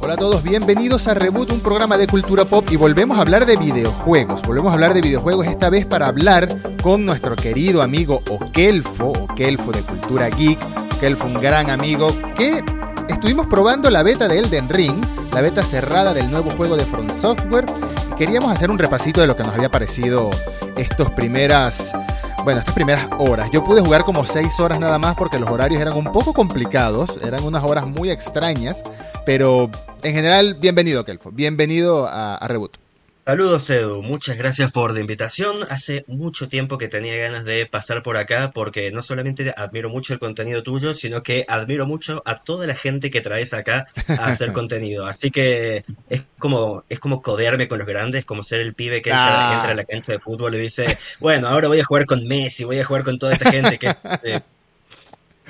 Hola a todos, bienvenidos a Reboot, un programa de cultura pop y volvemos a hablar de videojuegos. Volvemos a hablar de videojuegos esta vez para hablar con nuestro querido amigo Okelfo, Okelfo de Cultura Geek, Okelfo un gran amigo que estuvimos probando la beta de Elden Ring, la beta cerrada del nuevo juego de From Software. Queríamos hacer un repasito de lo que nos había parecido estos primeras bueno, estas primeras horas. Yo pude jugar como 6 horas nada más porque los horarios eran un poco complicados, eran unas horas muy extrañas, pero en general, bienvenido, Kelfo, bienvenido a, a Reboot. Saludos Edu, muchas gracias por la invitación. Hace mucho tiempo que tenía ganas de pasar por acá porque no solamente admiro mucho el contenido tuyo, sino que admiro mucho a toda la gente que traes acá a hacer contenido. Así que es como es como codearme con los grandes, como ser el pibe que entra, Ah. a la cancha de fútbol y dice, bueno, ahora voy a jugar con Messi, voy a jugar con toda esta gente que... eh,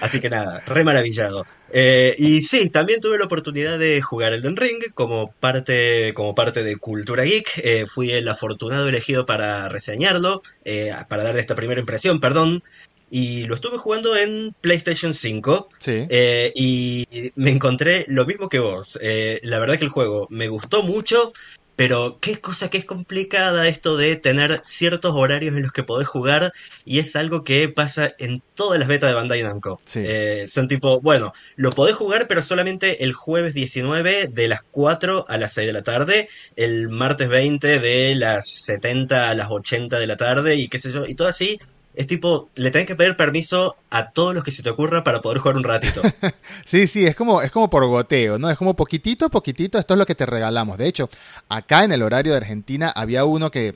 Así que nada, re maravillado. Eh, y sí, también tuve la oportunidad de jugar Elden Ring como parte, como parte de Cultura Geek. Eh, fui el afortunado elegido para reseñarlo, eh, para darle esta primera impresión, perdón. Y lo estuve jugando en PlayStation 5. Sí. y me encontré lo mismo que vos. La verdad que el juego me gustó mucho. Pero qué cosa que es complicada esto de tener ciertos horarios en los que podés jugar y es algo que pasa en todas las betas de Bandai Namco. Sí. Eh, son tipo, bueno, lo podés jugar pero solamente el jueves 19 de las 4 a las 6 de la tarde, el martes 20 de las 70 a las 80 de la tarde y qué sé yo, y todo así. Es tipo, le tenés que pedir permiso a todos los que se te ocurra para poder jugar un ratito. Sí, sí, es como, es como por goteo, ¿no? Es como poquitito a poquitito, esto es lo que te regalamos. De hecho, acá en el horario de Argentina había uno que,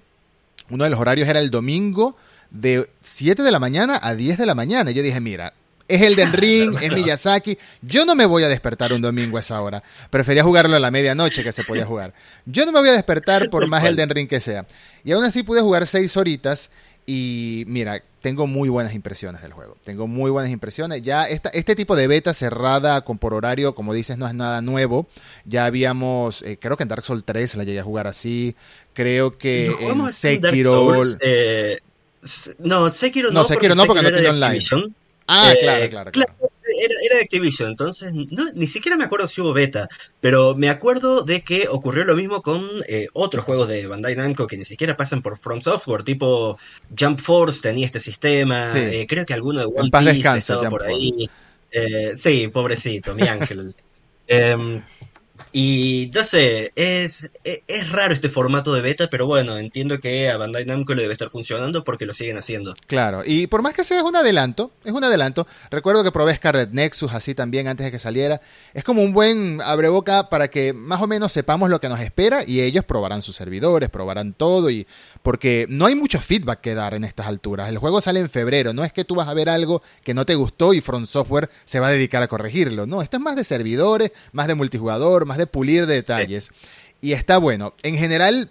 uno de los horarios era el domingo de 7 de la mañana a 10 de la mañana. Y yo dije, mira, es el del ring, es Miyazaki. Yo no me voy a despertar un domingo a esa hora. Prefería jugarlo a la medianoche que se podía jugar. Yo no me voy a despertar por más el del ring que sea. Y aún así pude jugar 6 horitas. Y mira, tengo muy buenas impresiones del juego. Tengo muy buenas impresiones. Ya esta, este tipo de beta cerrada con por horario, como dices, no es nada nuevo. Ya habíamos, eh, creo que en Dark Souls 3 la llegué a jugar así. Creo que Lo en Dark Sekiro. Souls, eh, no, Sekiro no, No, Sekiro no, porque no tiene online. Activision. Ah, Eh, claro, claro, claro. Era, era de Activision, entonces no, ni siquiera me acuerdo si hubo beta, pero me acuerdo de que ocurrió lo mismo con eh, otros juegos de Bandai Namco que ni siquiera pasan por From Software, tipo Jump Force tenía este sistema, Sí. eh, creo que alguno de One Piece estaba Jump por ahí. Sí, pobrecito, mi ángel. Y no sé, es, es, es raro este formato de beta, pero bueno, entiendo que a Bandai Namco le debe estar funcionando porque lo siguen haciendo. Claro, y por más que sea es un adelanto, es un adelanto. Recuerdo que probé Scarlet Nexus así también antes de que saliera. Es como un buen abreboca para que más o menos sepamos lo que nos espera y ellos probarán sus servidores, probarán todo y porque no hay mucho feedback que dar en estas alturas. El juego sale en febrero, no es que tú vas a ver algo que no te gustó y Front Software se va a dedicar a corregirlo. No, esto es más de servidores, más de multijugador, más de pulir detalles. Y está bueno. En general,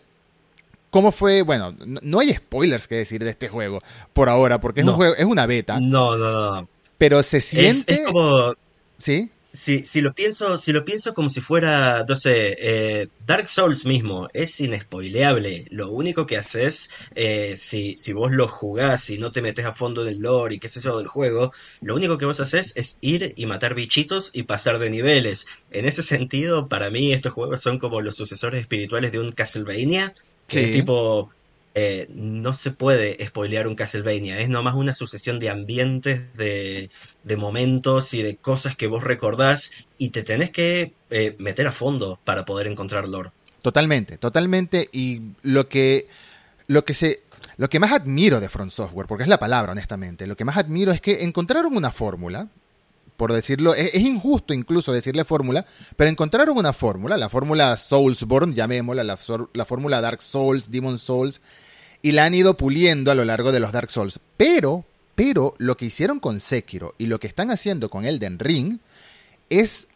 ¿Cómo fue? Bueno, no, hay spoilers que decir de este juego por ahora, porque es un No. juego, es una beta, No, no, no. pero se Es, siente. es como, ¿Sí? Si, si lo pienso, si lo pienso como si fuera, sé, eh, Dark Souls mismo, es inespoileable. Lo único que haces, eh, si, si vos lo jugás y no te metes a fondo en el lore y qué sé yo del juego, lo único que vos haces es ir y matar bichitos y pasar de niveles. En ese sentido, para mí estos juegos son como los sucesores espirituales de un Castlevania. que Sí. es tipo, eh, no se puede spoilear un Castlevania, es nomás una sucesión de ambientes, de, de momentos y de cosas que vos recordás y te tenés que eh, meter a fondo para poder encontrar lore. Totalmente, totalmente. Y lo que, lo que se, lo que más admiro de Front Software, porque es la palabra, honestamente, lo que más admiro es que encontraron una fórmula, por decirlo, es, es injusto incluso decirle fórmula, pero encontraron una fórmula, la fórmula Soulsborne, llamémosla, la fórmula Dark Souls, Demon Souls, y la han ido puliendo a lo largo de los Dark Souls. Pero, pero lo que hicieron con Sekiro y lo que están haciendo con Elden Ring es,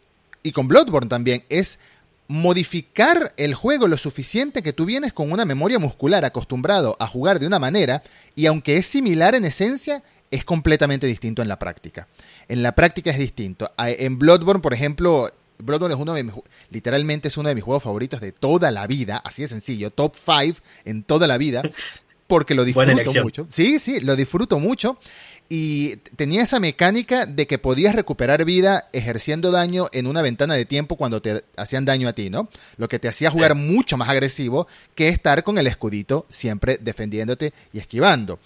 y con Bloodborne también, es modificar el juego lo suficiente que tú vienes con una memoria muscular acostumbrado a jugar de una manera y aunque es similar en esencia, es completamente distinto en la práctica. En la práctica es distinto. A- En Bloodborne, por ejemplo, Bloodborne es uno de mis, literalmente es uno de mis juegos favoritos de toda la vida, así de sencillo, top 5 en toda la vida. porque lo disfruto mucho. Sí, sí, lo disfruto mucho. Y tenía esa mecánica de que podías recuperar vida ejerciendo daño en una ventana de tiempo cuando te hacían daño a ti, ¿no? Lo que te hacía jugar mucho más agresivo que estar con el escudito siempre defendiéndote y esquivando.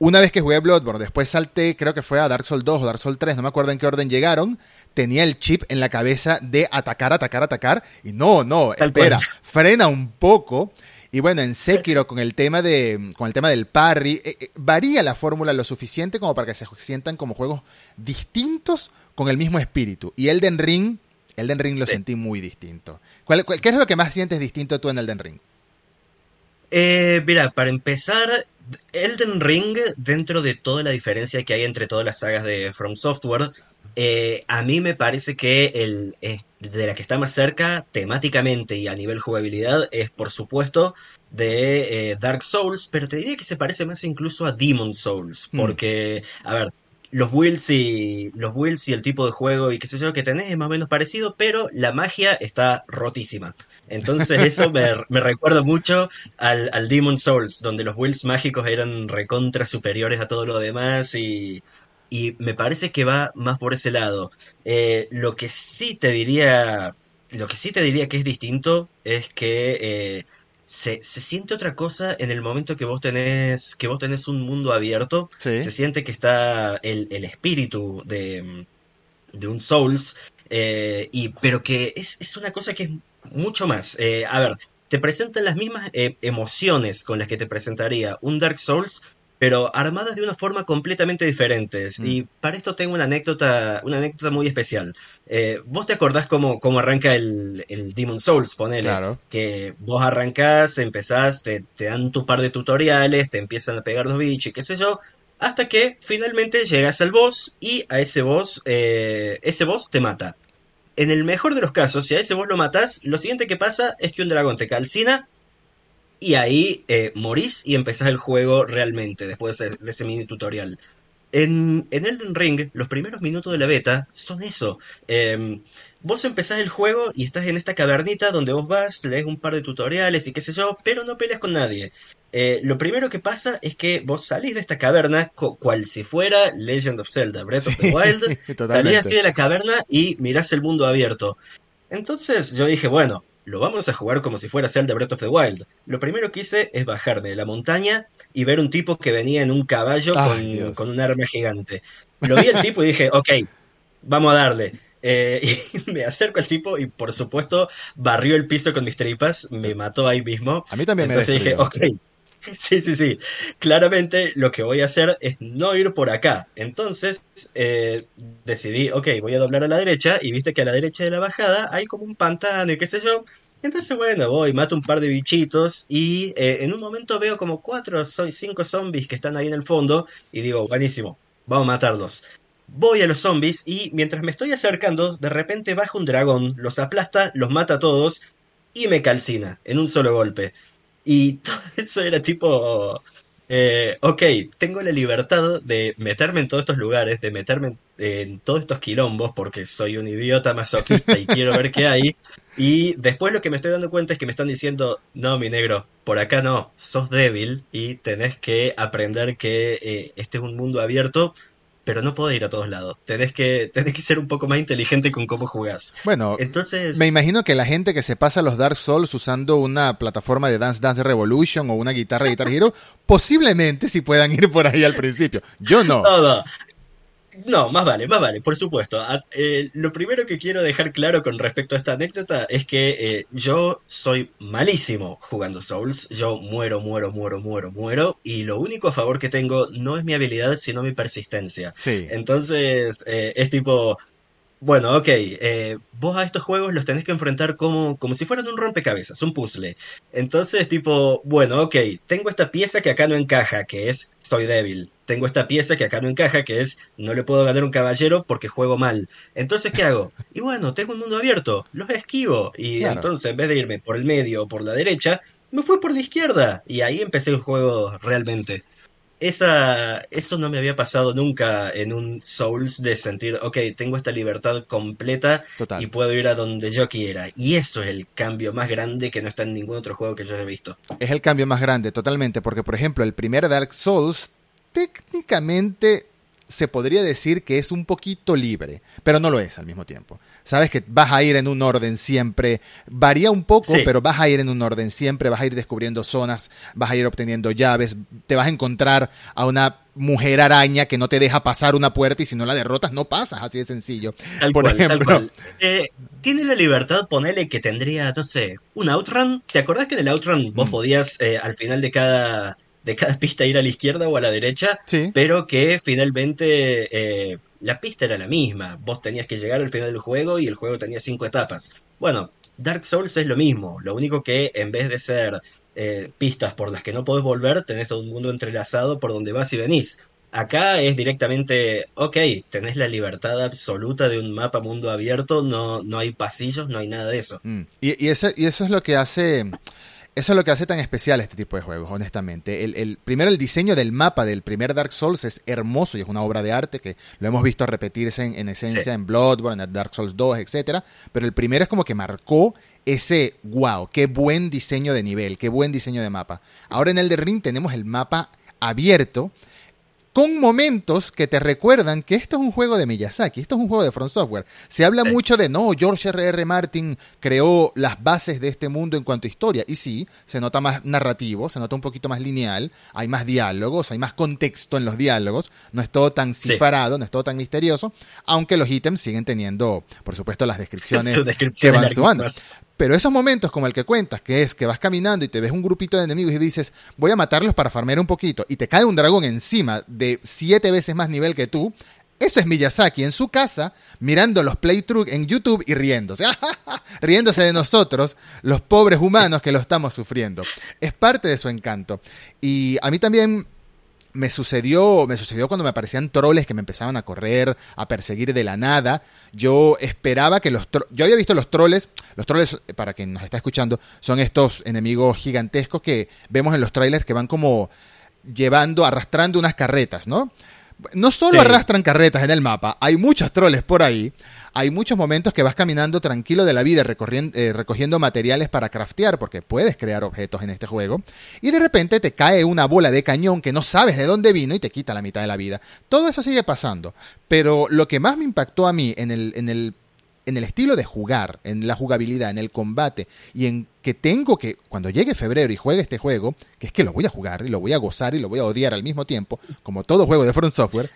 Una vez que jugué Bloodborne, después salté, creo que fue a Dark Souls 2 o Dark Souls 3, no me acuerdo en qué orden llegaron, tenía el chip en la cabeza de atacar, atacar, atacar, y no, no, espera, frena un poco. Y bueno, en Sekiro con el tema de con el tema del parry eh, eh, varía la fórmula lo suficiente como para que se sientan como juegos distintos con el mismo espíritu. Y Elden Ring, Elden Ring lo sentí muy distinto. qué es lo que más sientes distinto tú en Elden Ring? Eh, mira, para empezar, Elden Ring, dentro de toda la diferencia que hay entre todas las sagas de From Software, eh, a mí me parece que el, de la que está más cerca temáticamente y a nivel jugabilidad es por supuesto de eh, Dark Souls, pero te diría que se parece más incluso a Demon Souls, mm. porque, a ver, los builds y los builds y el tipo de juego y qué sé yo que tenés es más o menos parecido, pero la magia está rotísima. Entonces eso me, recuerda mucho al, al Demon Souls, donde los builds mágicos eran recontra superiores a todo lo demás y, y me parece que va más por ese lado. Eh, lo que sí te diría, lo que sí te diría que es distinto es que eh, se, se, siente otra cosa en el momento que vos tenés, que vos tenés un mundo abierto. Se siente que está el, el espíritu de, de, un Souls, eh, y, pero que es, es, una cosa que es mucho más. Eh, a ver, te presentan las mismas eh, emociones con las que te presentaría un Dark Souls, pero armadas de una forma completamente diferente. Mm. Y para esto tengo una anécdota, una anécdota muy especial. Eh, ¿Vos te acordás cómo, cómo arranca el, el, Demon Souls? Ponele. Claro. Que vos arrancás, empezás, te, te, dan tu par de tutoriales, te empiezan a pegar los bichos y qué sé yo. Hasta que finalmente llegas al boss y a ese boss, eh, ese boss te mata. En el mejor de los casos, si a ese boss lo matas, lo siguiente que pasa es que un dragón te calcina y ahí eh, morís y empezás el juego realmente después de, ese mini tutorial. En, en, Elden Ring, los primeros minutos de la beta son eso. Em, vos empezás el juego y estás en esta cavernita donde vos vas, lees un par de tutoriales y qué sé yo, pero no peleas con nadie. Eh, lo primero que pasa es que vos salís de esta caverna cual si fuera Legend of Zelda, Breath of the Wild, salís así de la caverna y mirás el mundo abierto. Entonces yo dije, bueno, lo vamos a jugar como si fuera Zelda Breath of the Wild. Lo primero que hice es bajarme de la montaña y ver un tipo que venía en un caballo con, un arma gigante. Lo vi el tipo y dije, ok, vamos a darle. Eh, y me acerco al tipo y por supuesto barrió el piso con mis tripas, me mató ahí mismo. A mí también Entonces me dije, ok, Sí, sí, sí. Claramente lo que voy a hacer es no ir por acá. Entonces eh, decidí, ok, voy a doblar a la derecha y viste que a la derecha de la bajada hay como un pantano y qué sé yo. Entonces, bueno, voy, mato un par de bichitos y eh, en un momento veo como cuatro o cinco zombies que están ahí en el fondo y digo, buenísimo, vamos a matarlos. Voy a los zombies y mientras me estoy acercando, de repente baja un dragón, los aplasta, los mata a todos y me calcina en un solo golpe. Y todo eso era tipo, eh, ok, tengo la libertad de meterme en todos estos lugares, de meterme en, todos estos quilombos, porque soy un idiota masoquista y quiero ver qué hay. Y después lo que me estoy dando cuenta es que me están diciendo, no, mi negro, por acá no, sos débil y tenés que aprender que eh, este es un mundo abierto pero no puedo ir a todos lados. Tenés que, tenés que ser un poco más inteligente con cómo jugás. Bueno, entonces. Me imagino que la gente que se pasa los Dark Souls usando una plataforma de Dance Dance Revolution o una guitarra de Guitar Hero, posiblemente sí puedan ir por ahí al principio. Yo no. No, más vale, más vale, por supuesto. Eh, lo primero que quiero dejar claro con respecto a esta anécdota es que eh, yo soy malísimo jugando Souls. Yo muero, muero, muero, muero, muero. Y lo único a favor que tengo no es mi habilidad, sino mi persistencia. Sí. Entonces, eh, es tipo, bueno, ok, eh, vos a estos juegos los tenés que enfrentar como, como si fueran un rompecabezas, un puzzle. Entonces, tipo, bueno, ok, tengo esta pieza que acá no encaja, que es soy débil. Tengo esta pieza que acá no encaja, que es no le puedo ganar un caballero porque juego mal. Entonces, ¿qué hago? Y bueno, tengo un mundo abierto, los esquivo. Y entonces, en vez de irme por el medio o por la derecha, me fui por la izquierda. Y ahí empecé el juego realmente. Esa, eso no me había pasado nunca en un Souls de sentir, ok, tengo esta libertad completa Total. y puedo ir a donde yo quiera. Y eso es el cambio más grande que no está en ningún otro juego que yo haya visto. Es el cambio más grande, totalmente, porque por ejemplo, el primer Dark Souls técnicamente se podría decir que es un poquito libre, pero no lo es al mismo tiempo. Sabes que vas a ir en un orden siempre, varía un poco, Sí. pero vas a ir en un orden siempre, vas a ir descubriendo zonas, vas a ir obteniendo llaves, te vas a encontrar a una mujer araña que no te deja pasar una puerta y si no la derrotas no pasas, así de sencillo. Tal Por cual, tal ejemplo. cual. Eh, tiene la libertad, ponele que tendría, no sé, un outrun. ¿Te acordás que en el outrun vos Mm. podías eh, al final de cada, de cada pista ir a la izquierda o a la derecha? Sí. pero que finalmente eh, la pista era la misma. Vos tenías que llegar al final del juego y el juego tenía cinco etapas. Bueno, Dark Souls es lo mismo, lo único que en vez de ser eh, pistas por las que no podés volver, tenés todo un mundo entrelazado por donde vas y venís. Acá es directamente, ok, tenés la libertad absoluta de un mapa mundo abierto, no, no hay pasillos, no hay nada de eso. Mm. Y, y eso, y eso es lo que hace. Eso es lo que hace tan especial este tipo de juegos, honestamente. El, el- primero, el diseño del mapa del primer Dark Souls es hermoso y es una obra de arte que lo hemos visto repetirse en, en esencia Sí. en Bloodborne, en Dark Souls 2, etcétera. Pero el primero es como que marcó ese wow, qué buen diseño de nivel, qué buen diseño de mapa. Ahora en Elden Ring tenemos el mapa abierto con momentos que te recuerdan que esto es un juego de Miyazaki, esto es un juego de From Software. Se habla Sí. mucho de, no, George R.R. R. Martin creó las bases de este mundo en cuanto a historia. Y sí, se nota más narrativo, se nota un poquito más lineal, hay más diálogos, hay más contexto en los diálogos, no es todo tan Sí. cifrado, no es todo tan misterioso, aunque los ítems siguen teniendo, por supuesto, las descripciones que van. Pero esos momentos como el que cuentas, que es que vas caminando y te ves un grupito de enemigos y dices, voy a matarlos para farmear un poquito, y te cae un dragón encima de siete veces más nivel que tú, eso es Miyazaki en su casa, mirando los playthroughs en YouTube y riéndose. riéndose de nosotros, los pobres humanos que lo estamos sufriendo. Es parte de su encanto. Y a mí también me sucedió, me sucedió cuando me aparecían troles que me empezaban a correr, a perseguir de la nada. Yo esperaba que los yo había visto los troles, los troles para quien nos está escuchando, son estos enemigos gigantescos que vemos en los trailers que van como llevando, arrastrando unas carretas, ¿no? No solo Sí. arrastran carretas en el mapa, hay muchos troles por ahí. Hay muchos momentos que vas caminando tranquilo de la vida, recorrien- eh, recogiendo materiales para craftear, porque puedes crear objetos en este juego. Y de repente te cae una bola de cañón que no sabes de dónde vino y te quita la mitad de la vida. Todo eso sigue pasando. Pero lo que más me impactó a mí en el, en el, en el estilo de jugar, en la jugabilidad, en el combate, y en que tengo que, cuando llegue febrero y juegue este juego, que es que lo voy a jugar y lo voy a gozar y lo voy a odiar al mismo tiempo, como todo juego de Front Software,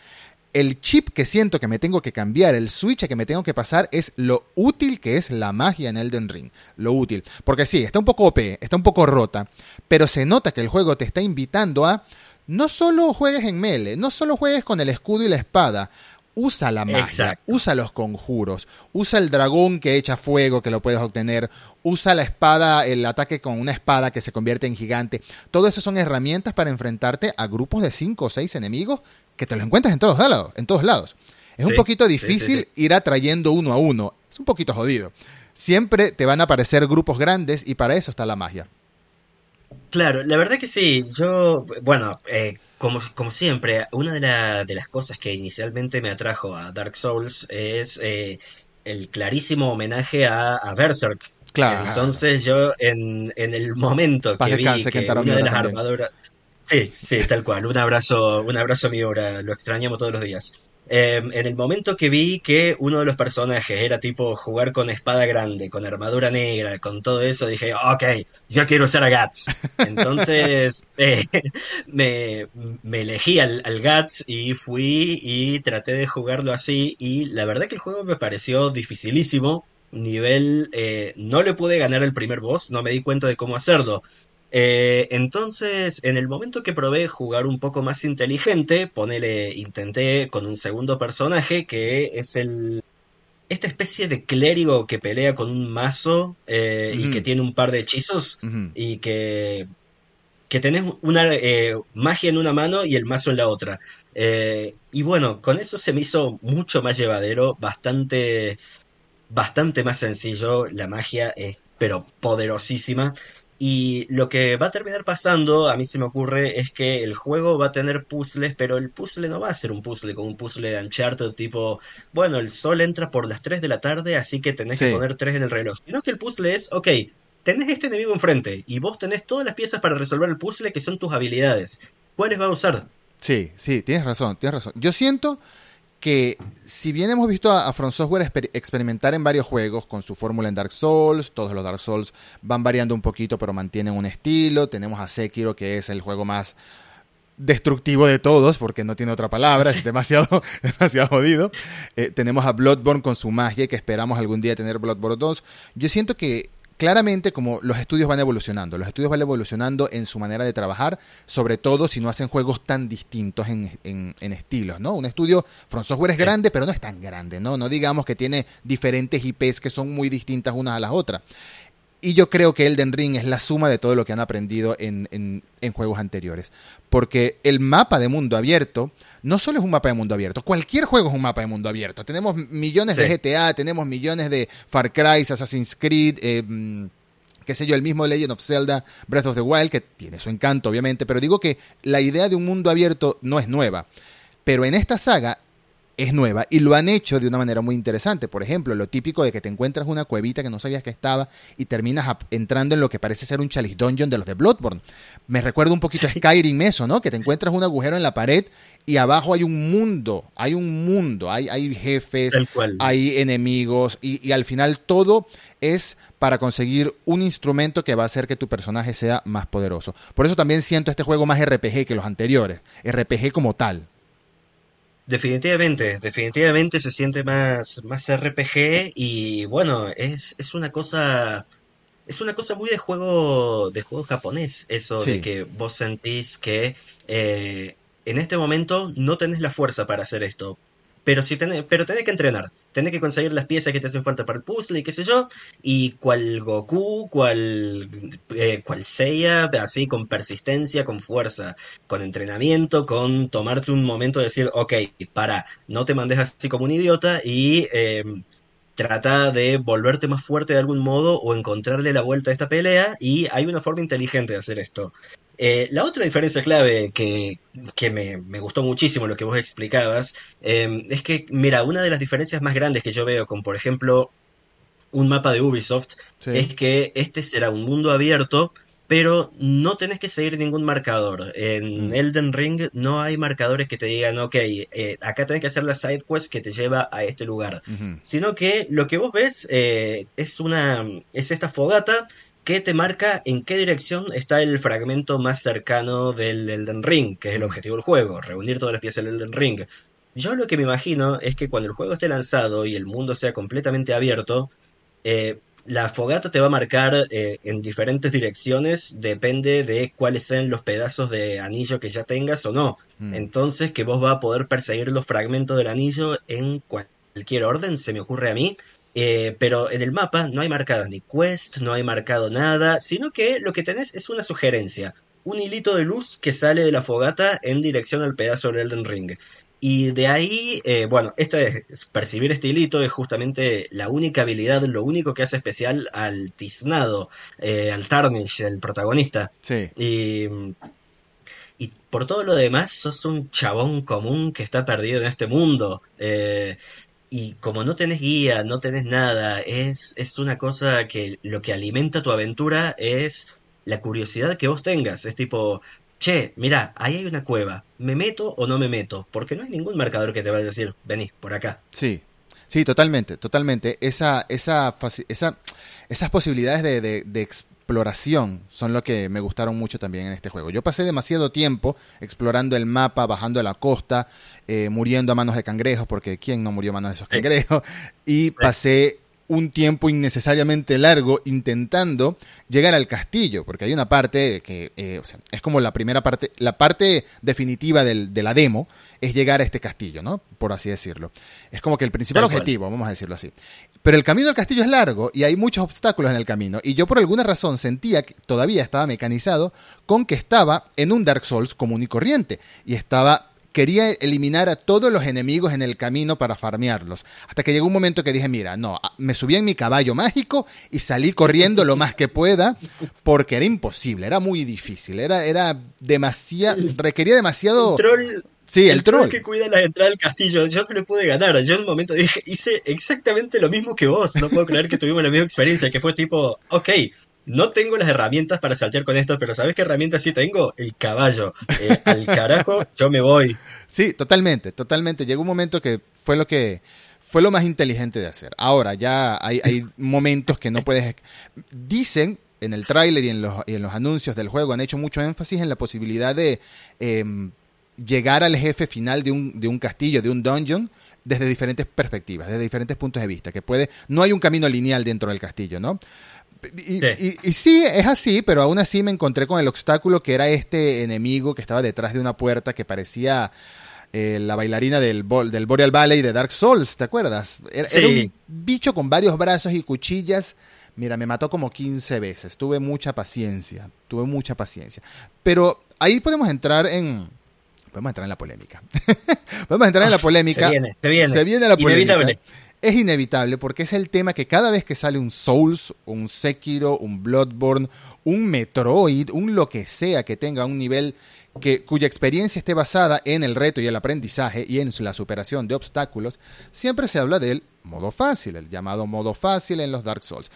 el chip que siento que me tengo que cambiar, el switch que me tengo que pasar es lo útil que es la magia en Elden Ring. Lo útil. Porque sí, está un poco OP, está un poco rota, pero se nota que el juego te está invitando a no solo juegues en melee, no solo juegues con el escudo y la espada. Usa la magia, Exacto. usa los conjuros, usa el dragón que echa fuego que lo puedes obtener, usa la espada, el ataque con una espada que se convierte en gigante. Todo eso son herramientas para enfrentarte a grupos de 5 o 6 enemigos que te los encuentras en todos lados. En todos lados. Es un poquito sí, sí, difícil ir atrayendo uno a uno. Es un poquito jodido. Siempre te van a aparecer grupos grandes y para eso está la magia. Claro, la verdad que sí. Yo, bueno, eh, como, como siempre, una de, la- de las cosas que inicialmente me atrajo a Dark Souls es eh, el clarísimo homenaje a, a Berserk. Claro. Entonces yo en, en el momento Paz que vi que Kentaro una de las armaduras... Sí, sí, tal cual. Un abrazo, un abrazo Miura, lo extrañamos todos los días. Eh, en el momento que vi que uno de los personajes era tipo jugar con espada grande, con armadura negra, con todo eso, dije, ok, yo quiero ser a Guts. Entonces eh, me, me elegí al, al Guts y fui y traté de jugarlo así y la verdad que el juego me pareció dificilísimo. Nivel, eh, no le pude ganar el primer boss, no me di cuenta de cómo hacerlo. Eh, entonces, en el momento que probé jugar un poco más inteligente, ponele, intenté con un segundo personaje que es el esta especie de clérigo que pelea con un mazo eh, y que tiene un par de hechizos y que que tenés una eh, magia en una mano y el mazo en la otra. Eh, y bueno, con eso se me hizo mucho más llevadero, bastante bastante más sencillo. La magia es pero poderosísima. Y lo que va a terminar pasando, a mí se me ocurre, es que el juego va a tener puzzles, pero el puzzle no va a ser un puzzle como un puzzle de Uncharted tipo, bueno, el sol entra por las 3 de la tarde, así que tenés que poner 3 en el reloj. Sino que el puzzle es, ok, tenés este enemigo enfrente y vos tenés todas las piezas para resolver el puzzle que son tus habilidades. ¿Cuáles vas a usar? Sí, sí, tienes razón, tienes razón. Yo siento que si bien hemos visto a, From Software experimentar en varios juegos con su fórmula en Dark Souls, todos los Dark Souls van variando un poquito pero mantienen un estilo, tenemos a Sekiro que es el juego más destructivo de todos, porque no tiene otra palabra, es demasiado, demasiado jodido. Eh, tenemos a Bloodborne con su magia, que esperamos algún día tener Bloodborne 2. Yo siento que claramente como los estudios van evolucionando, los estudios van evolucionando en su manera de trabajar, sobre todo si no hacen juegos tan distintos en, estilos, ¿no? Un estudio, From Software es grande, pero no es tan grande, ¿no? No digamos que tiene diferentes IPs que son muy distintas unas a las otras. Y yo creo que Elden Ring es la suma de todo lo que han aprendido en, en, juegos anteriores. Porque el mapa de mundo abierto no solo es un mapa de mundo abierto, cualquier juego es un mapa de mundo abierto. Tenemos millones de GTA, tenemos millones de Far Cry, Assassin's Creed, eh, qué sé yo, el mismo Legend of Zelda, Breath of the Wild, que tiene su encanto, obviamente. Pero digo que la idea de un mundo abierto no es nueva. Pero en esta saga es nueva y lo han hecho de una manera muy interesante. Por ejemplo, lo típico de que te encuentras una cuevita que no sabías que estaba y terminas entrando en lo que parece ser un chalice dungeon de los de Bloodborne. Me recuerda un poquito a Skyrim eso, ¿no? Que te encuentras un agujero en la pared y abajo hay un mundo, hay un mundo, hay, hay jefes, hay enemigos y, y al final todo es para conseguir un instrumento que va a hacer que tu personaje sea más poderoso. Por eso también siento este juego más RPG que los anteriores, RPG como tal. Definitivamente, definitivamente se siente más, más RPG y bueno, es, es una cosa es una cosa muy de juego de juego japonés eso de que vos sentís que eh, en este momento no tenés la fuerza para hacer esto pero si tenés, pero tenés que entrenar, tenés que conseguir las piezas que te hacen falta para el puzzle y qué sé yo, y cual Goku, cual, eh, cual Seiya, así con persistencia, con fuerza, con entrenamiento, con tomarte un momento de decir, ok, para, no te mandes así como un idiota y eh, trata de volverte más fuerte de algún modo o encontrarle la vuelta a esta pelea y hay una forma inteligente de hacer esto. Eh, la otra diferencia clave que, me, gustó muchísimo lo que vos explicabas em, es que, mira, una de las diferencias más grandes que yo veo con, por ejemplo, un mapa de Ubisoft es que este será un mundo abierto, pero no tenés que seguir ningún marcador. En mm. Elden Ring no hay marcadores que te digan, ok, eh, acá tenés que hacer la side quest que te lleva a este lugar. Sino que lo que vos ves eh, es una es esta fogata que te marca en qué dirección está el fragmento más cercano del Elden Ring, que es el objetivo del juego, reunir todas las piezas del Elden Ring. Yo lo que me imagino es que cuando el juego esté lanzado y el mundo sea completamente abierto, eh, la fogata te va a marcar eh, en diferentes direcciones, depende de cuáles sean los pedazos de anillo que ya tengas o no. Mm. Entonces que vos vas a poder perseguir los fragmentos del anillo en cualquier orden, se me ocurre a mí, eh, pero en el mapa no hay marcadas ni quest, no hay marcado nada, sino que lo que tenés es una sugerencia, un hilito de luz que sale de la fogata en dirección al pedazo del Elden Ring. Y de ahí, eh, bueno, esto es, percibir este hilito es justamente la única habilidad, lo único que hace especial al tiznado, eh, al Tarnish, el protagonista. Sí. Y, y por todo lo demás, sos un chabón común que está perdido en este mundo. Eh, y como no tenés guía, no tenés nada, es, es una cosa que lo que alimenta tu aventura es la curiosidad que vos tengas. Es tipo, che, mira, ahí hay una cueva, ¿me meto o no me meto? Porque no hay ningún marcador que te vaya a decir, vení, por acá. Sí, sí, totalmente, totalmente. Esa, esa, esa, esas posibilidades de, de, de exploración son lo que me gustaron mucho también en este juego. Yo pasé demasiado tiempo explorando el mapa, bajando a la costa, eh, muriendo a manos de cangrejos, porque ¿quién no murió a manos de esos cangrejos? Y pasé un tiempo innecesariamente largo intentando llegar al castillo, porque hay una parte que eh, es como la primera parte, la parte definitiva del, de la demo es llegar a este castillo, ¿no? Por así decirlo. Es como que el principal objetivo, vamos a decirlo así. Pero el camino al castillo es largo y hay muchos obstáculos en el camino, y yo por alguna razón sentía que todavía estaba mecanizado con que estaba en un Dark Souls común y corriente, y estaba quería eliminar a todos los enemigos en el camino para farmearlos. Hasta que llegó un momento que dije, mira, no, me subí en mi caballo mágico y salí corriendo lo más que pueda porque era imposible, era muy difícil, era, era demasiado, requería demasiado... troll Sí, el, troll. que cuida la entrada del castillo. Yo no le pude ganar. Yo en un momento dije, hice exactamente lo mismo que vos. No puedo creer que tuvimos la misma experiencia. Que fue tipo, ok, no tengo las herramientas para saltear con esto, pero ¿sabes qué herramientas sí tengo? El caballo. Eh, al carajo, yo me voy. Sí, totalmente, totalmente. Llegó un momento que fue lo que fue lo más inteligente de hacer. Ahora ya hay, hay momentos que no puedes. Dicen en el tráiler y, en los, y en los anuncios del juego han hecho mucho énfasis en la posibilidad de em, llegar al jefe final de un, de un castillo, de un dungeon, desde diferentes perspectivas, desde diferentes puntos de vista, que puede, no hay un camino lineal dentro del castillo, ¿no? Y sí. Y, sí. es así, pero aún así me encontré con el obstáculo que era este enemigo que estaba detrás de una puerta que parecía eh, la bailarina del, del Boreal Valley de Dark Souls, ¿te acuerdas? Era, era, un bicho con varios brazos y cuchillas. Mira, me mató como 15 veces. Tuve mucha paciencia, tuve mucha paciencia. Pero ahí podemos entrar en, Podemos entrar en la polémica. Podemos entrar en la polémica. Se viene, se viene. Se viene la polémica. Inevitable. Es inevitable porque es el tema que cada vez que sale un Souls, un Sekiro, un Bloodborne, un Metroid, un lo que sea que tenga un nivel que, cuya experiencia esté basada en el reto y el aprendizaje y en la superación de obstáculos, siempre se habla del modo fácil, el llamado modo fácil en los Dark Souls.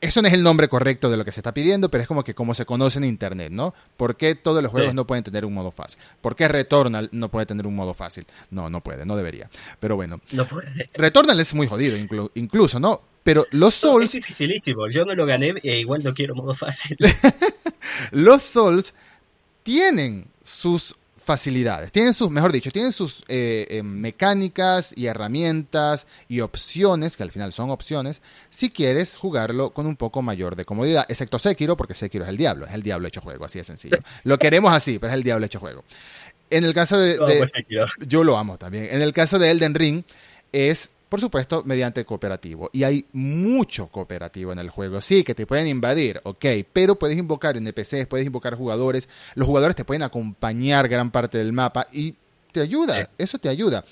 Eso no es el nombre correcto de lo que se está pidiendo, pero es como que como se conoce en Internet, ¿no? ¿Por qué todos los juegos sí. no pueden tener un modo fácil? ¿Por qué Returnal no puede tener un modo fácil? No, no puede, no debería. Pero bueno. No puede. Returnal es muy jodido, inclu incluso, ¿no? Pero los Souls... Es dificilísimo. Yo no lo gané e igual no quiero modo fácil. los Souls tienen sus facilidades, tienen sus, mejor dicho, tienen sus eh, eh, mecánicas y herramientas y opciones, que al final son opciones, si quieres jugarlo con un poco mayor de comodidad, excepto Sekiro, porque Sekiro es el diablo, es el diablo hecho juego, así de sencillo. Lo queremos así, pero es el diablo hecho juego. En el caso de... de yo lo amo también. En el caso de Elden Ring, es por supuesto, mediante cooperativo. Y hay mucho cooperativo en el juego. Sí, que te pueden invadir, ok, pero puedes invocar NPCs, puedes invocar jugadores. Los jugadores te pueden acompañar gran parte del mapa y te ayuda, sí. eso te ayuda.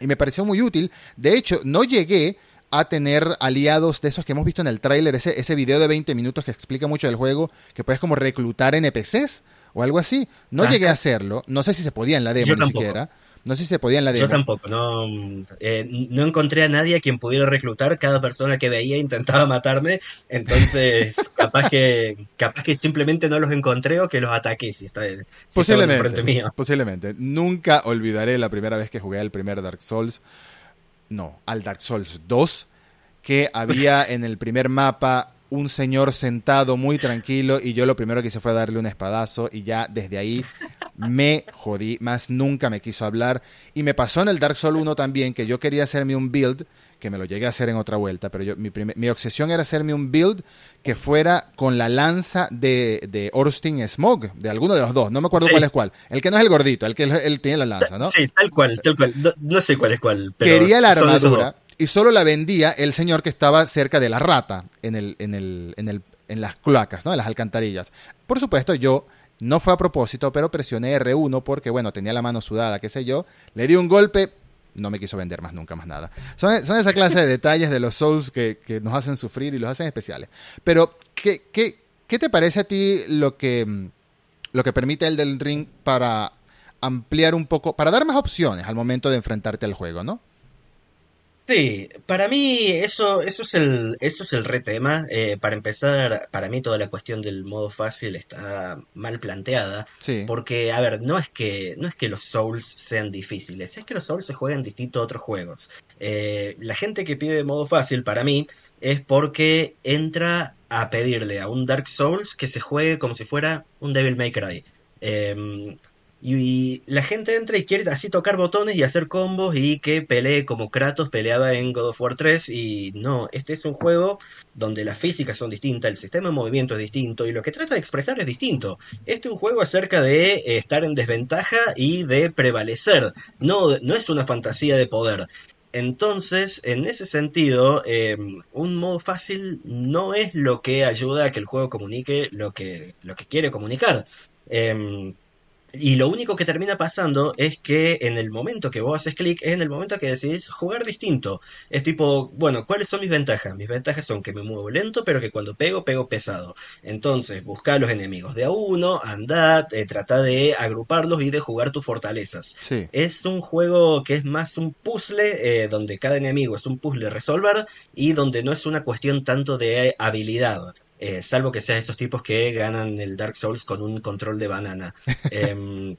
Y me pareció muy útil. De hecho, no llegué a tener aliados de esos que hemos visto en el tráiler, ese, ese video de 20 minutos que explica mucho del juego, que puedes como reclutar NPCs o algo así. No Ajá. llegué a hacerlo, no sé si se podía en la demo Yo ni tampoco. siquiera. No sé si se podía en la demo. Yo tampoco, no, eh, no encontré a nadie a quien pudiera reclutar. Cada persona que veía intentaba matarme. Entonces, capaz que capaz que simplemente no los encontré o que los ataqué si, está, si posiblemente, frente mío. Posiblemente. Nunca olvidaré la primera vez que jugué al primer Dark Souls. No, al Dark Souls 2. Que había en el primer mapa un señor sentado muy tranquilo y yo lo primero que hice fue darle un espadazo y ya desde ahí me jodí, más nunca me quiso hablar y me pasó en el Dark Souls 1 también que yo quería hacerme un build que me lo llegué a hacer en otra vuelta, pero yo, mi, mi obsesión era hacerme un build que fuera con la lanza de, de Orstin Smog, de alguno de los dos, no me acuerdo sí. cuál es cuál, el que no es el gordito, el que él tiene la lanza, ¿no? Sí, tal cual, tal cual, no, no sé cuál es cuál. Pero Quería la armadura y solo la vendía el señor que estaba cerca de la rata en, el, en, el, en, el, en las cloacas, ¿no? en las alcantarillas. Por supuesto, yo no fue a propósito, pero presioné R1 porque, bueno, tenía la mano sudada, qué sé yo. Le di un golpe, no me quiso vender más nunca más nada. Son, esa clase de detalles de los Souls que, que, nos hacen sufrir y los hacen especiales. Pero, ¿qué, qué, qué te parece a ti lo que, lo que permite el del ring para ampliar un poco, para dar más opciones al momento de enfrentarte al juego, ¿no? Sí, para mí eso, eso es el, eso es el re tema. Eh, para empezar, para mí toda la cuestión del modo fácil está mal planteada. Sí. Porque, a ver, no es que, no es que los Souls sean difíciles, es que los Souls se juegan distinto a otros juegos. Eh, la gente que pide modo fácil, para mí, es porque entra a pedirle a un Dark Souls que se juegue como si fuera un Devil May Cry. Eh, y la gente entra y quiere así tocar botones y hacer combos y que pelee como Kratos peleaba en God of War 3 y no, este es un juego donde las físicas son distintas, el sistema de movimiento es distinto y lo que trata de expresar es distinto. Este es un juego acerca de estar en desventaja y de prevalecer, no, no es una fantasía de poder. Entonces, en ese sentido, eh, un modo fácil no es lo que ayuda a que el juego comunique lo que, lo que quiere comunicar. Eh, y lo único que termina pasando es que en el momento que vos haces clic, es en el momento que decidís jugar distinto. Es tipo, bueno, ¿cuáles son mis ventajas? Mis ventajas son que me muevo lento, pero que cuando pego, pego pesado. Entonces, busca a los enemigos de a uno, andad, eh, trata de agruparlos y de jugar tus fortalezas. Es un juego que es más un puzzle, eh, donde cada enemigo es un puzzle resolver y donde no es una cuestión tanto de habilidad. Eh, salvo que sean esos tipos que ganan el Dark Souls con un control de banana. Em,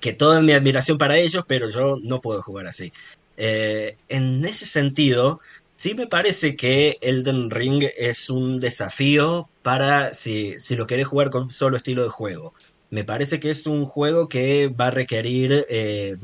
que toda mi admiración para ellos, pero yo no puedo jugar así. Eh, en ese sentido, sí me parece que Elden Ring es un desafío para si, si lo querés jugar con un solo estilo de juego. Me parece que es un juego que va a requerir eh,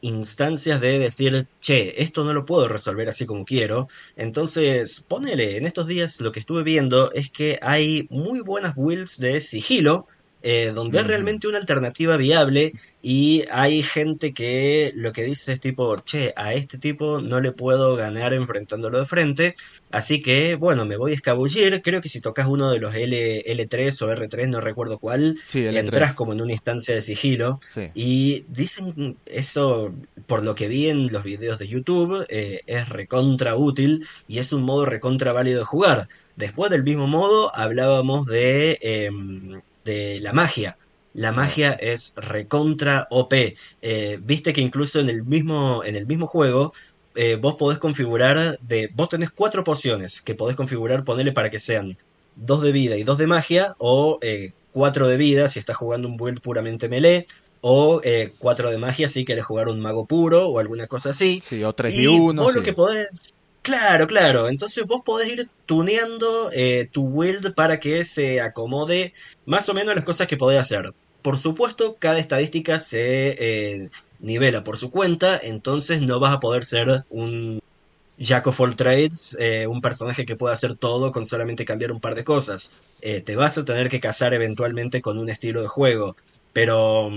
instancias de decir, che, esto no lo puedo resolver así como quiero. Entonces, ponele, en estos días lo que estuve viendo es que hay muy buenas builds de sigilo eh, donde es realmente una alternativa viable y hay gente que lo que dice es tipo, che, a este tipo no le puedo ganar enfrentándolo de frente, así que bueno, me voy a escabullir, creo que si tocas uno de los L, L3 o R3, no recuerda cuál, entras como en una instancia de sigilo. Y dicen eso, por lo que vi en los videos de YouTube, eh, es recontra útil y es un modo recontra válido de jugar. Después del mismo modo hablábamos de... Em, de la magia. La magia es recontra OP. Eh, viste que incluso en el mismo, en el mismo juego eh, vos podés configurar de. Vos tenés cuatro pociones que podés configurar, ponerle para que sean dos de vida y dos de magia, o eh, cuatro de vida si estás jugando un build puramente melee, o cuatro de magia si querés jugar un mago puro o alguna cosa así. Sí, o tres y, uno. Vos lo que podés Claro, claro. Entonces vos podés ir tuneando eh, tu build para que se acomode más o menos a las cosas que podés hacer. Por supuesto, cada estadística se eh, nivela por su cuenta, entonces no vas a poder ser un Jack of all trades, eh, un personaje que pueda hacer todo con solamente cambiar un par de cosas. te vas a tener que casar eventualmente con un estilo de juego, pero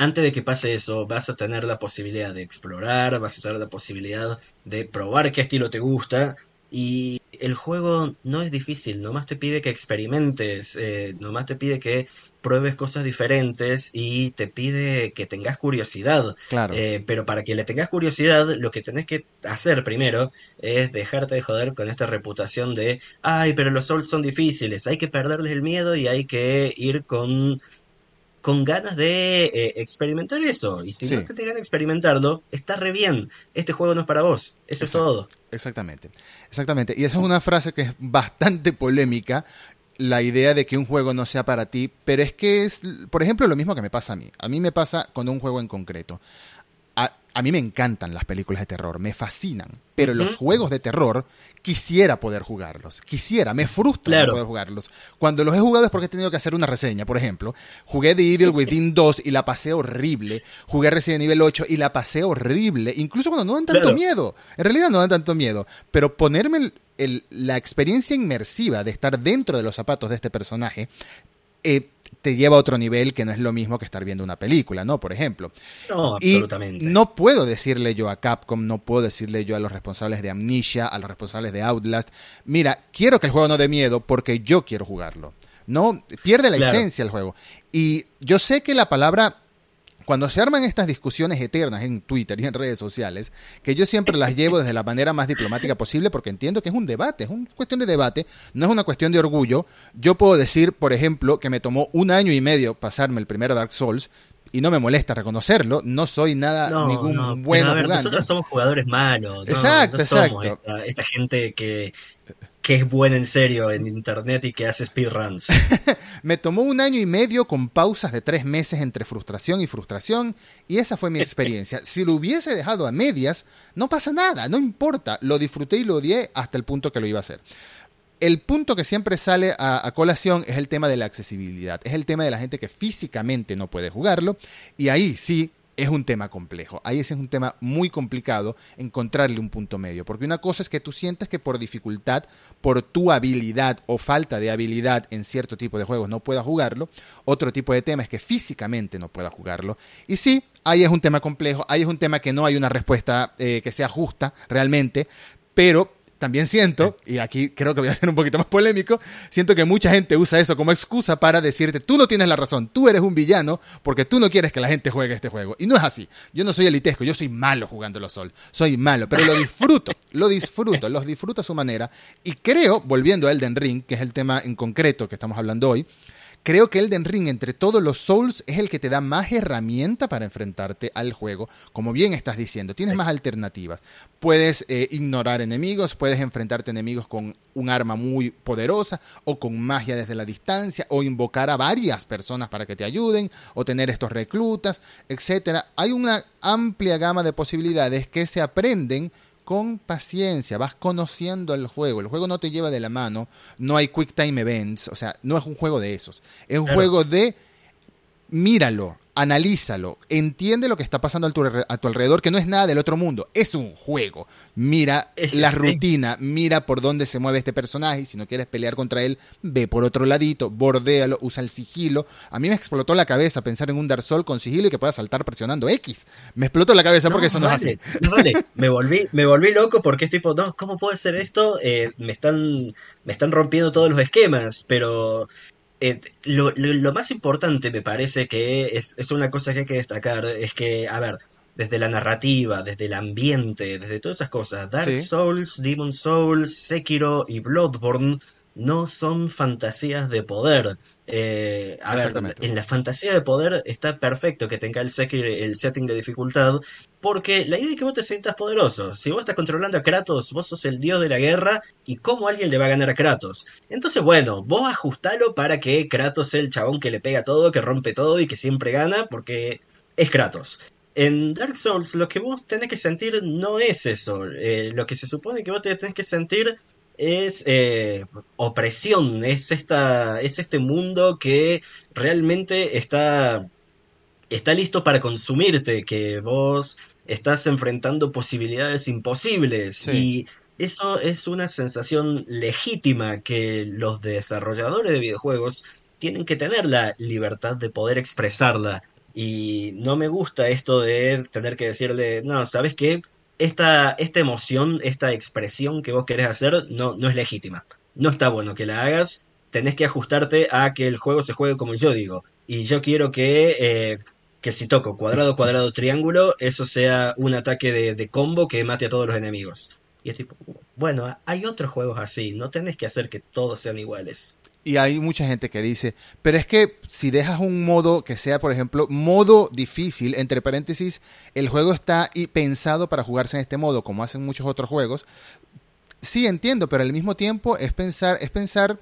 antes de que pase eso, vas a tener la posibilidad de explorar, vas a tener la posibilidad de probar qué estilo te gusta. Y el juego no es difícil, nomás te pide que experimentes, eh, nomás te pide que pruebes cosas diferentes y te pide que tengas curiosidad. Claro. Eh, pero para que le tengas curiosidad, lo que tenés que hacer primero es dejarte de joder con esta reputación de, ay, pero los Souls son difíciles, hay que perderles el miedo y hay que ir con con ganas de eh, experimentar eso. Y si no te ganas experimentarlo, está re bien. Este juego no es para vos. Eso es todo. Exactamente. Exactamente. Y esa es una frase que es bastante polémica. La idea de que un juego no sea para ti, pero es que es, por ejemplo, lo mismo que me pasa a mí. A mí me pasa con un juego en concreto a, mí me encantan las películas de terror, me fascinan, pero los juegos de terror quisiera poder jugarlos, quisiera, me frustra poder jugarlos. Cuando los he jugado es porque he tenido que hacer una reseña, por ejemplo, jugué The Evil Within 2 y la pasé horrible, jugué Resident Evil 8 y la pasé horrible, incluso cuando no dan tanto miedo, en realidad no dan tanto miedo, pero ponerme la experiencia inmersiva de estar dentro de los zapatos de este personaje, eh, te lleva a otro nivel que no es lo mismo que estar viendo una película, ¿no? Por ejemplo. No, absolutamente. Y no puedo decirle yo a Capcom, no puedo decirle yo a los responsables de Amnesia, a los responsables de Outlast, mira, quiero que el juego no dé miedo porque yo quiero jugarlo. No, pierde la esencia el juego. Y yo sé que la palabra cuando se arman estas discusiones eternas en Twitter y en redes sociales, que yo siempre las llevo desde la manera más diplomática posible porque entiendo que es un debate, es una cuestión de debate, no es una cuestión de orgullo. Yo puedo decir, por ejemplo, que me tomó un año y medio pasarme el primer Dark Souls y no me molesta reconocerlo, no soy nada ningún bueno a Nosotros somos jugadores malos. exacto, exacto. esta, gente que que es buena en serio en internet y que hace speedruns. me tomó un año y medio con pausas de tres meses entre frustración y frustración y esa fue mi experiencia. si lo hubiese dejado a medias, no pasa nada, no importa. Lo disfruté y lo odié hasta el punto que lo iba a hacer. El punto que siempre sale a, a, colación es el tema de la accesibilidad, es el tema de la gente que físicamente no puede jugarlo y ahí sí es un tema complejo. Ahí ese es un tema muy complicado encontrarle un punto medio, porque una cosa es que tú sientes que por dificultad, por tu habilidad o falta de habilidad en cierto tipo de juegos no puedas jugarlo, otro tipo de tema es que físicamente no puedas jugarlo. Y sí, ahí es un tema complejo, ahí es un tema que no hay una respuesta eh, que sea justa realmente, pero también siento, y aquí creo que voy a ser un poquito más polémico, siento que mucha gente usa eso como excusa para decirte, tú no tienes la razón, tú eres un villano porque tú no quieres que la gente juegue este juego. Y no es así. Yo no soy elitesco, yo soy malo jugando los Sol. Soy malo, pero lo disfruto, lo disfruto, los disfruto a su manera. Y creo, volviendo a Elden Ring, que es el tema en concreto que estamos hablando hoy, Creo que Elden Ring entre todos los Souls es el que te da más herramienta para enfrentarte al juego, como bien estás diciendo, tienes más alternativas. Puedes eh, ignorar enemigos, puedes enfrentarte a enemigos con un arma muy poderosa o con magia desde la distancia o invocar a varias personas para que te ayuden o tener estos reclutas, etcétera. Hay una amplia gama de posibilidades que se aprenden con paciencia, vas conociendo el juego. El juego no te lleva de la mano, no hay quick time events, o sea, no es un juego de esos. Es un juego de míralo, analízalo, entiende lo que está pasando a tu, a tu, alrededor, que no es nada del otro mundo, es un juego. Mira la rutina, mira por dónde se mueve este personaje, y si no quieres pelear contra él, ve por otro ladito, bordéalo, usa el sigilo. A mí me explotó la cabeza pensar en un Dark Soul con sigilo y que pueda saltar presionando X. Me explotó la cabeza porque eso no es así. No vale, me volví, me volví loco porque es tipo, no, ¿cómo puede ser esto? Eh, me, están, me están rompiendo todos los esquemas, pero eh, lo, lo, más importante me parece que es, es, una cosa que hay que destacar, es que, a ver, desde la narrativa, desde el ambiente, desde todas esas cosas, Dark Souls, Demon Souls, Sekiro y Bloodborne no son fantasías de poder. Eh, a ver, en la fantasía de poder está perfecto que tenga el, el setting de dificultad, porque la idea es que vos te sientas poderoso. Si vos estás controlando a Kratos, vos sos el dios de la guerra, y cómo alguien le va a ganar a Kratos. Entonces, bueno, vos ajustalo para que Kratos sea el chabón que le pega todo, que rompe todo y que siempre gana, porque es Kratos. En Dark Souls lo que vos tenés que sentir no es eso. Eh, lo que se supone que vos tenés que sentir es eh, opresión, es, esta, es este mundo que realmente está, está listo para consumirte, que vos estás enfrentando posibilidades imposibles y eso es una sensación legítima que los desarrolladores de videojuegos tienen que tener la libertad de poder expresarla. Y no me gusta esto de tener que decirle, no, ¿sabes qué? Esta, esta emoción, esta expresión que vos querés hacer no, no es legítima. No está bueno que la hagas, tenés que ajustarte a que el juego se juegue como yo digo. Y yo quiero que, eh, que si toco cuadrado, cuadrado, triángulo, eso sea un ataque de, de combo que mate a todos los enemigos. Y es tipo, bueno, hay otros juegos así, no tenés que hacer que todos sean iguales. Y hay mucha gente que dice, pero es que si dejas un modo que sea, por ejemplo, modo difícil, entre paréntesis, el juego está pensado para jugarse en este modo, como hacen muchos otros juegos. Sí, entiendo, pero al mismo tiempo es pensar, es pensar,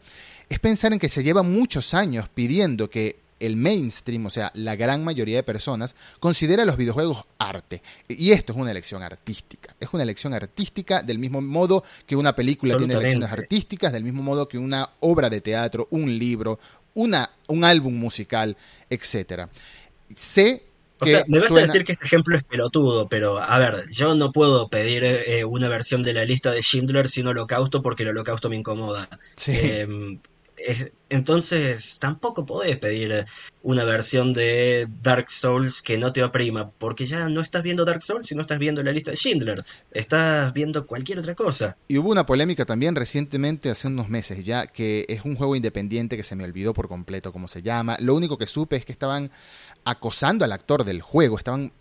es pensar en que se lleva muchos años pidiendo que el mainstream, o sea, la gran mayoría de personas, considera los videojuegos arte. Y esto es una elección artística. Es una elección artística del mismo modo que una película tiene elecciones artísticas, del mismo modo que una obra de teatro, un libro, una, un álbum musical, etcétera. Sé o sea, me vas a decir que este ejemplo es pelotudo, pero a ver, yo no puedo pedir eh, una versión de la lista de Schindler sin Holocausto porque el Holocausto me incomoda. Sí. Entonces tampoco podés pedir una versión de Dark Souls que no te oprima, porque ya no estás viendo Dark Souls, sino estás viendo la lista de Schindler, estás viendo cualquier otra cosa. Y hubo una polémica también recientemente, hace unos meses ya, que es un juego independiente que se me olvidó por completo cómo se llama. Lo único que supe es que estaban acosando al actor del juego, estaban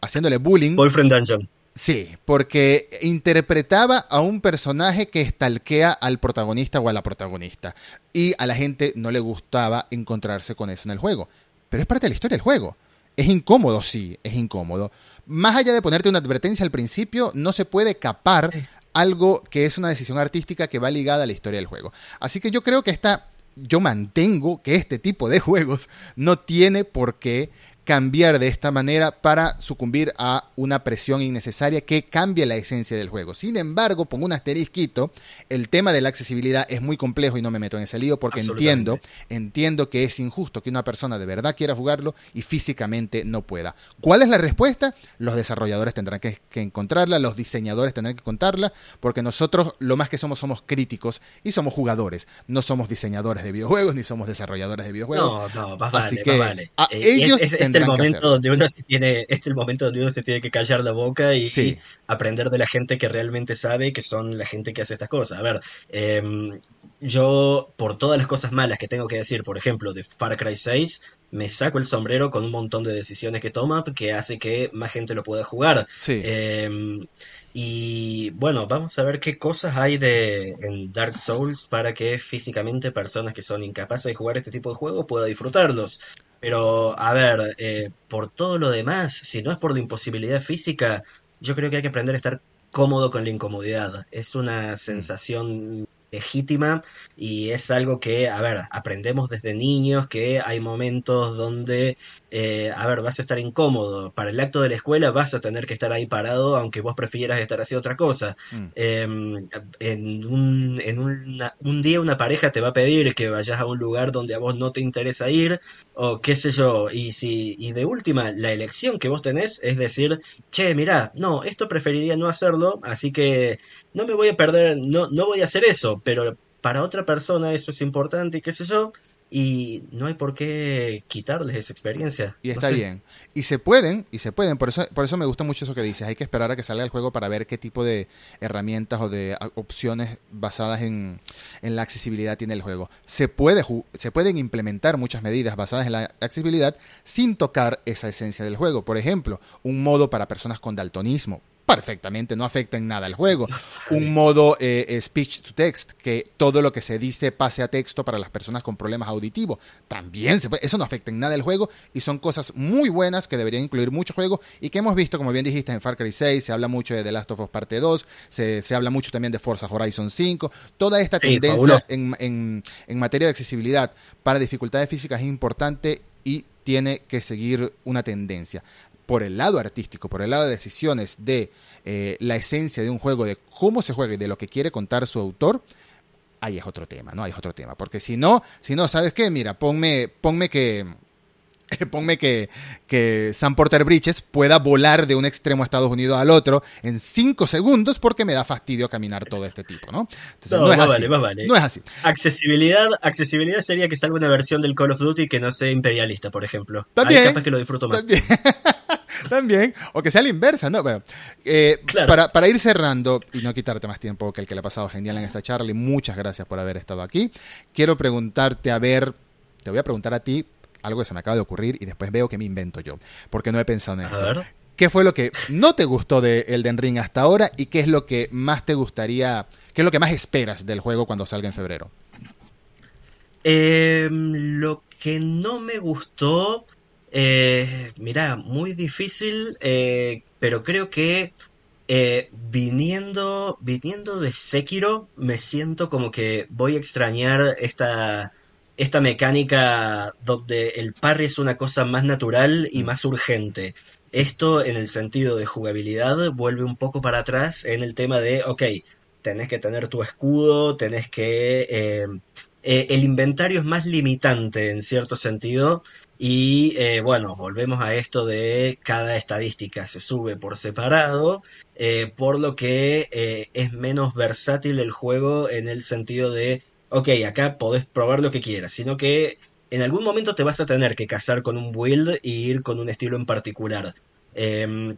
haciéndole bullying. Boyfriend Dungeon. Sí, porque interpretaba a un personaje que estalquea al protagonista o a la protagonista. Y a la gente no le gustaba encontrarse con eso en el juego. Pero es parte de la historia del juego. Es incómodo, sí, es incómodo. Más allá de ponerte una advertencia al principio, no se puede capar algo que es una decisión artística que va ligada a la historia del juego. Así que yo creo que esta, yo mantengo que este tipo de juegos no tiene por qué cambiar de esta manera para sucumbir a una presión innecesaria que cambie la esencia del juego. Sin embargo, pongo un asterisquito, el tema de la accesibilidad es muy complejo y no me meto en ese lío porque entiendo, entiendo que es injusto que una persona de verdad quiera jugarlo y físicamente no pueda. ¿Cuál es la respuesta? Los desarrolladores tendrán que, encontrarla, los diseñadores tendrán que contarla, porque nosotros lo más que somos somos críticos y somos jugadores, no somos diseñadores de videojuegos ni somos desarrolladores de videojuegos. No, no, más vale, que vale. Eh, ellos este el momento donde uno se tiene, este es el momento donde uno se tiene que callar la boca y, aprender de la gente que realmente sabe, que son la gente que hace estas cosas. A ver, em, yo por todas las cosas malas que tengo que decir, por ejemplo, de Far Cry 6, me saco el sombrero con un montón de decisiones que toma que hace que más gente lo pueda jugar. Em, y bueno, vamos a ver qué cosas hay de en Dark Souls para que físicamente personas que son incapaces de jugar este tipo de juegos puedan disfrutarlos. Pero, a ver, eh, por todo lo demás, si no es por la imposibilidad física, yo creo que hay que aprender a estar cómodo con la incomodidad. Es una sensación legítima y es algo que, a ver, aprendemos desde niños que hay momentos donde, eh, a ver, vas a estar incómodo. Para el acto de la escuela vas a tener que estar ahí parado aunque vos prefieras estar haciendo otra cosa. Mm. Em, en, un, en un día una pareja te va a pedir que vayas a un lugar donde a vos no te interesa ir o qué sé yo. Y, si, y de última, la elección que vos tenés es decir, che, mirá, no, esto preferiría no hacerlo, así que no me voy a perder, no, no voy a hacer eso, pero para otra persona eso es importante y qué sé yo, y no hay por qué quitarles esa experiencia. Y está bien. Y se pueden, y se pueden, por eso, por eso me gusta mucho eso que dices, hay que esperar a que salga el juego para ver qué tipo de herramientas o de opciones basadas en, en la accesibilidad tiene el juego. Se, puede, se pueden implementar muchas medidas basadas en la accesibilidad sin tocar esa esencia del juego. Por ejemplo, un modo para personas con daltonismo perfectamente, no afecta en nada al juego. Un modo eh, speech to text, que todo lo que se dice pase a texto para las personas con problemas auditivos. También se puede, eso no afecta en nada al juego y son cosas muy buenas que deberían incluir mucho juego y que hemos visto, como bien dijiste, en Far Cry 6, se habla mucho de The Last of Us Parte 2, se, habla mucho también de Forza Horizon 5. Toda esta tendencia en, en, en materia de accesibilidad para dificultades físicas es importante y tiene que seguir una tendencia por el lado artístico, por el lado de decisiones de eh, la esencia de un juego, de cómo se juega y de lo que quiere contar su autor, ahí es otro tema, ¿no? Ahí es otro tema. Porque si no, si no, ¿sabes qué? Mira, ponme, ponme que ponme que, que Sam Porter Bridges pueda volar de un extremo a Estados Unidos al otro en cinco segundos porque me da fastidio caminar todo este tipo, ¿no? Entonces, no, es así. No es así. Accesibilidad, accesibilidad sería que salga una versión del Call of Duty que no sea imperialista, por ejemplo. También. Ahí capaz que lo disfruto más. También. También, o que sea la inversa, ¿no? Eh, para, para, ir cerrando y no quitarte más tiempo que el que le ha pasado genial en esta charla, y muchas gracias por haber estado aquí. Quiero preguntarte, a ver, te voy a preguntar a ti, algo que se me acaba de ocurrir y después veo que me invento yo, porque no he pensado en esto. ¿Qué fue lo que no te gustó de Elden Ring hasta ahora y qué es lo que más te gustaría, qué es lo que más esperas del juego cuando salga en febrero? Em, lo que no me gustó, eh, mira, muy difícil, eh, pero creo que eh, viniendo, viniendo de Sekiro, me siento como que voy a extrañar esta esta mecánica donde el parry es una cosa más natural y mm. más urgente. Esto en el sentido de jugabilidad vuelve un poco para atrás en el tema de, ok, tenés que tener tu escudo, tenés que... Eh, eh, el inventario es más limitante en cierto sentido y eh, bueno, volvemos a esto de cada estadística se sube por separado, por lo que es menos versátil el juego en el sentido de ok, acá podés probar lo que quieras, sino que en algún momento te vas a tener que casar con un build y ir con un estilo en particular. Em,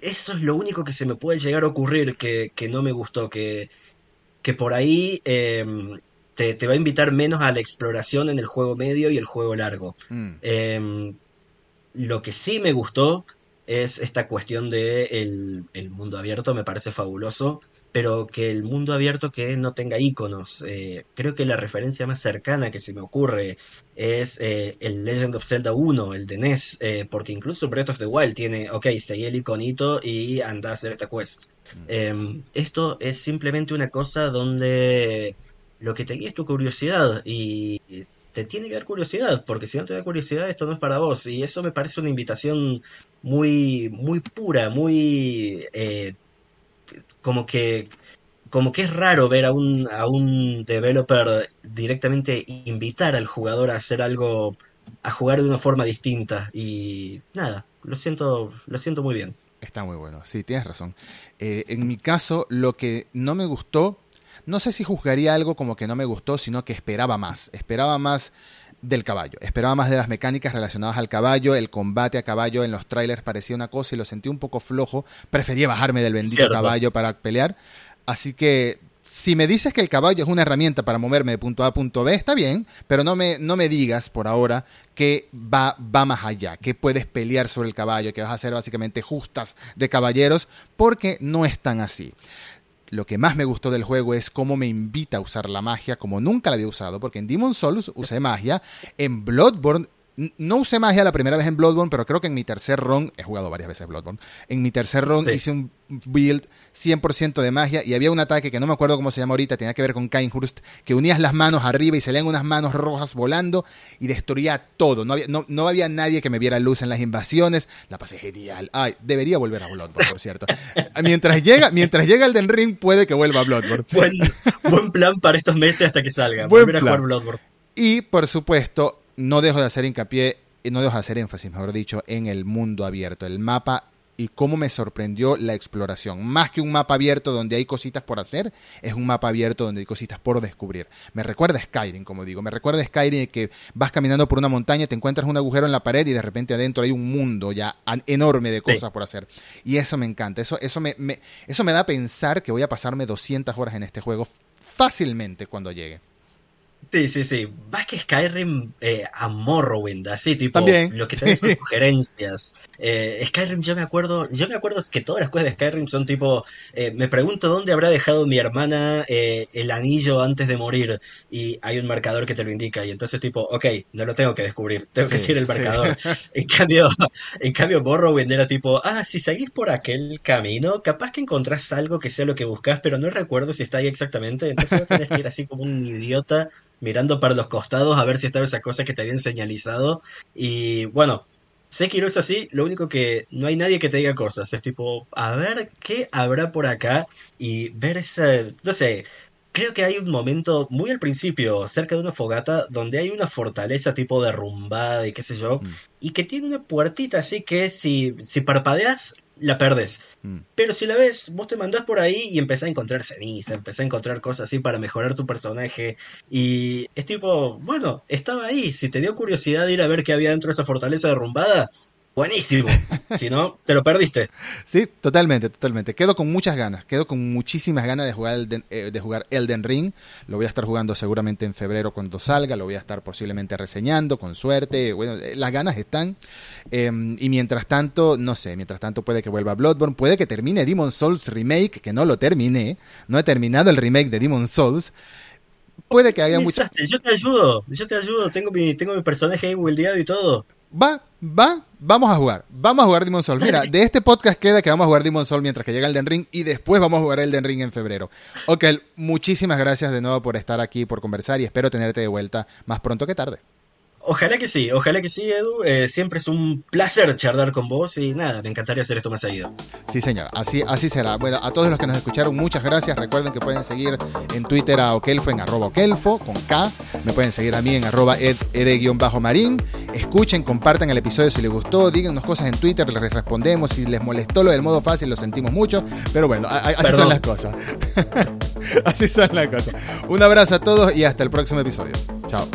eso es lo único que se me puede llegar a ocurrir que, no me gustó, que, que por ahí te, va a invitar menos a la exploración en el juego medio y el juego largo. Mm. Em, lo que sí me gustó es esta cuestión de el mundo abierto, me parece fabuloso pero que el mundo abierto que no tenga iconos. Eh, creo que la referencia más cercana que se me ocurre es eh, el Legend of Zelda 1, el de NES, eh, porque incluso Breath of the Wild tiene, ok, seguí el iconito y anda a hacer esta quest. Mm. Em, esto es simplemente una cosa donde lo que te guía es tu curiosidad y te tiene que dar curiosidad, porque si no te da curiosidad esto no es para vos y eso me parece una invitación muy muy pura, muy como que como que es raro ver a un, a un developer directamente invitar al jugador a hacer algo, a jugar de una forma distinta. Y nada, lo siento, lo siento muy bien. Está muy bueno, sí, tienes razón. Eh, en mi caso, lo que no me gustó, no sé si juzgaría algo como que no me gustó, sino que esperaba más. Esperaba más del caballo. Esperaba más de las mecánicas relacionadas al caballo, el combate a caballo en los trailers parecía una cosa y lo sentí un poco flojo. Prefería bajarme del bendito caballo para pelear. Así que si me dices que el caballo es una herramienta para moverme de punto A a punto B, está bien, pero no me, no me digas por ahora que va, va más allá, que puedes pelear sobre el caballo, que vas a hacer básicamente justas de caballeros, porque no es tan así. Lo que más me gustó del juego es cómo me invita a usar la magia como nunca la había usado, porque en Demon Souls usé magia, en Bloodborne no usé magia la primera vez en Bloodborne, pero creo que en mi tercer run, he jugado varias veces Bloodborne, en mi tercer run hice un build 100% de magia y había un ataque que no me acuerdo cómo se llama ahorita, tenía que ver con Kainhurst, que unías las manos arriba y salían unas manos rojas volando y destruía todo. No había, no, había nadie que me viera luz en las invasiones. La pasé genial. Ay, debería volver a Bloodborne, por cierto. mientras llega, mientras llega el Den Ring, puede que vuelva a Bloodborne. Buen, buen plan para estos meses hasta que salga. volver a jugar Bloodborne. Y por supuesto, no dejo de hacer hincapié, no dejo de hacer énfasis, mejor dicho, en el mundo abierto, el mapa y cómo me sorprendió la exploración. Más que un mapa abierto donde hay cositas por hacer, es un mapa abierto donde hay cositas por descubrir. Me recuerda a Skyrim, como digo. Me recuerda a Skyrim que vas caminando por una montaña, te encuentras un agujero en la pared y de repente adentro hay un mundo ya enorme de cosas por hacer. Y eso me encanta. Eso, eso, me, me, eso me da a pensar que voy a pasarme 200 horas en este juego fácilmente cuando llegue. Sí, sí, sí. Vas que Skyrim eh, a Morrowind, así, tipo, También. lo que te son sugerencias. Eh, Skyrim, yo me acuerdo, yo me acuerdo que todas las cosas de Skyrim son tipo, eh, me pregunto dónde habrá dejado mi hermana el anillo antes de morir y hay un marcador que te lo indica y entonces tipo, ok, no lo tengo que descubrir, tengo que seguir el marcador. en cambio, en cambio Morrowind era tipo, ah, si seguís por aquel camino, capaz que encontrás algo que sea lo que buscas, pero no recuerdo si está ahí exactamente, entonces tenés que ir así como un idiota mirando para los costados a ver si estaba esa cosa que te habían señalizado. Y bueno, sé que no es así, lo único que no hay nadie que te diga cosas. Es tipo, a ver qué habrá por acá y ver ese, no sé, creo que hay un momento muy al principio, cerca de una fogata, donde hay una fortaleza tipo derrumbada y qué sé yo, mm. y que tiene una puertita así que si, si parpadeas la perdes. Mm. Pero si la ves, vos te mandás por ahí y empezás a encontrar ceniza, empezás a encontrar cosas así para mejorar tu personaje. Y es tipo, bueno, estaba ahí. Si te dio curiosidad de ir a ver qué había dentro de esa fortaleza derrumbada, buenísimo. si no, te lo perdiste. Sí, totalmente, totalmente. Quedo con muchas ganas, quedo con muchísimas ganas de jugar, Elden, eh, de jugar Elden Ring. Lo voy a estar jugando seguramente en febrero cuando salga, lo voy a estar posiblemente reseñando con suerte. Bueno, eh, las ganas están. Em, y mientras tanto, no sé, mientras tanto puede que vuelva Bloodborne, puede que termine Demon Souls Remake, que no lo terminé, no he terminado el remake de Demon Souls. Puede que haya mucho. Yo te ayudo, yo te ayudo, tengo mi, tengo mi personaje ahí buildeado y todo. Va, va, vamos a jugar. Vamos a jugar Demon Soul. Mira, de este podcast queda que vamos a jugar Demon Soul mientras que llega el Den Ring y después vamos a jugar el Den Ring en febrero. Ok, muchísimas gracias de nuevo por estar aquí, por conversar y espero tenerte de vuelta más pronto que tarde. Ojalá que sí, ojalá que sí, Edu. Eh, siempre es un placer charlar con vos y nada, me encantaría hacer esto más seguido. Sí, señor, así, así será. Bueno, a todos los que nos escucharon, muchas gracias. Recuerden que pueden seguir en Twitter a Okelfo en arroba Okelfo con K. Me pueden seguir a mí en arroba ed-marín. Escuchen, compartan el episodio si les gustó, díganos cosas en Twitter, les respondemos. Si les molestó lo del modo fácil, lo sentimos mucho. Pero bueno, así son las cosas. así son las cosas. Un abrazo a todos y hasta el próximo episodio. Chao.